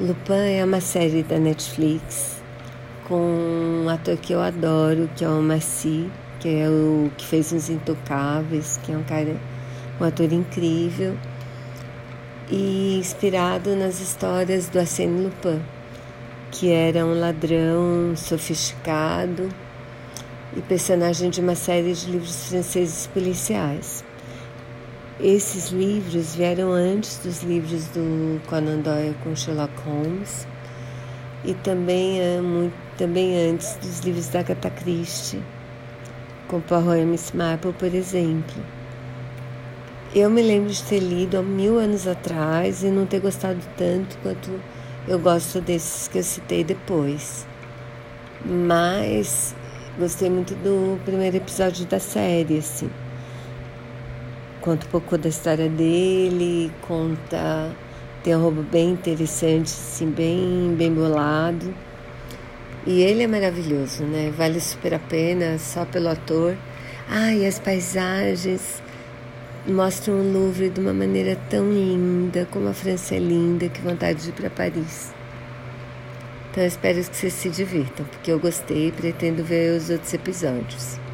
Lupin é uma série da Netflix com um ator que eu adoro, que é o Marcy, que é o que fez Os Intocáveis, que é um cara, um ator incrível e inspirado nas histórias do Arsène Lupin, que era um ladrão sofisticado e personagem de uma série de livros franceses policiais. Esses livros vieram antes dos livros do Conan Doyle com Sherlock Holmes e também, é também antes dos livros da Agatha Christie, com Poirot Miss Marple, por exemplo. Eu me lembro de ter lido há mil anos atrás e não ter gostado tanto quanto eu gosto desses que eu citei depois. Mas gostei muito do primeiro episódio da série, assim. Conta um pouco da história dele, conta. Tem um roubo bem interessante, assim, bem, bem bolado. E ele é maravilhoso, né? Vale super a pena só pelo ator. Ah, e as paisagens mostram o Louvre de uma maneira tão linda, como a França é linda, que vontade de ir para Paris. Então eu espero que vocês se divirtam, porque eu gostei e pretendo ver os outros episódios.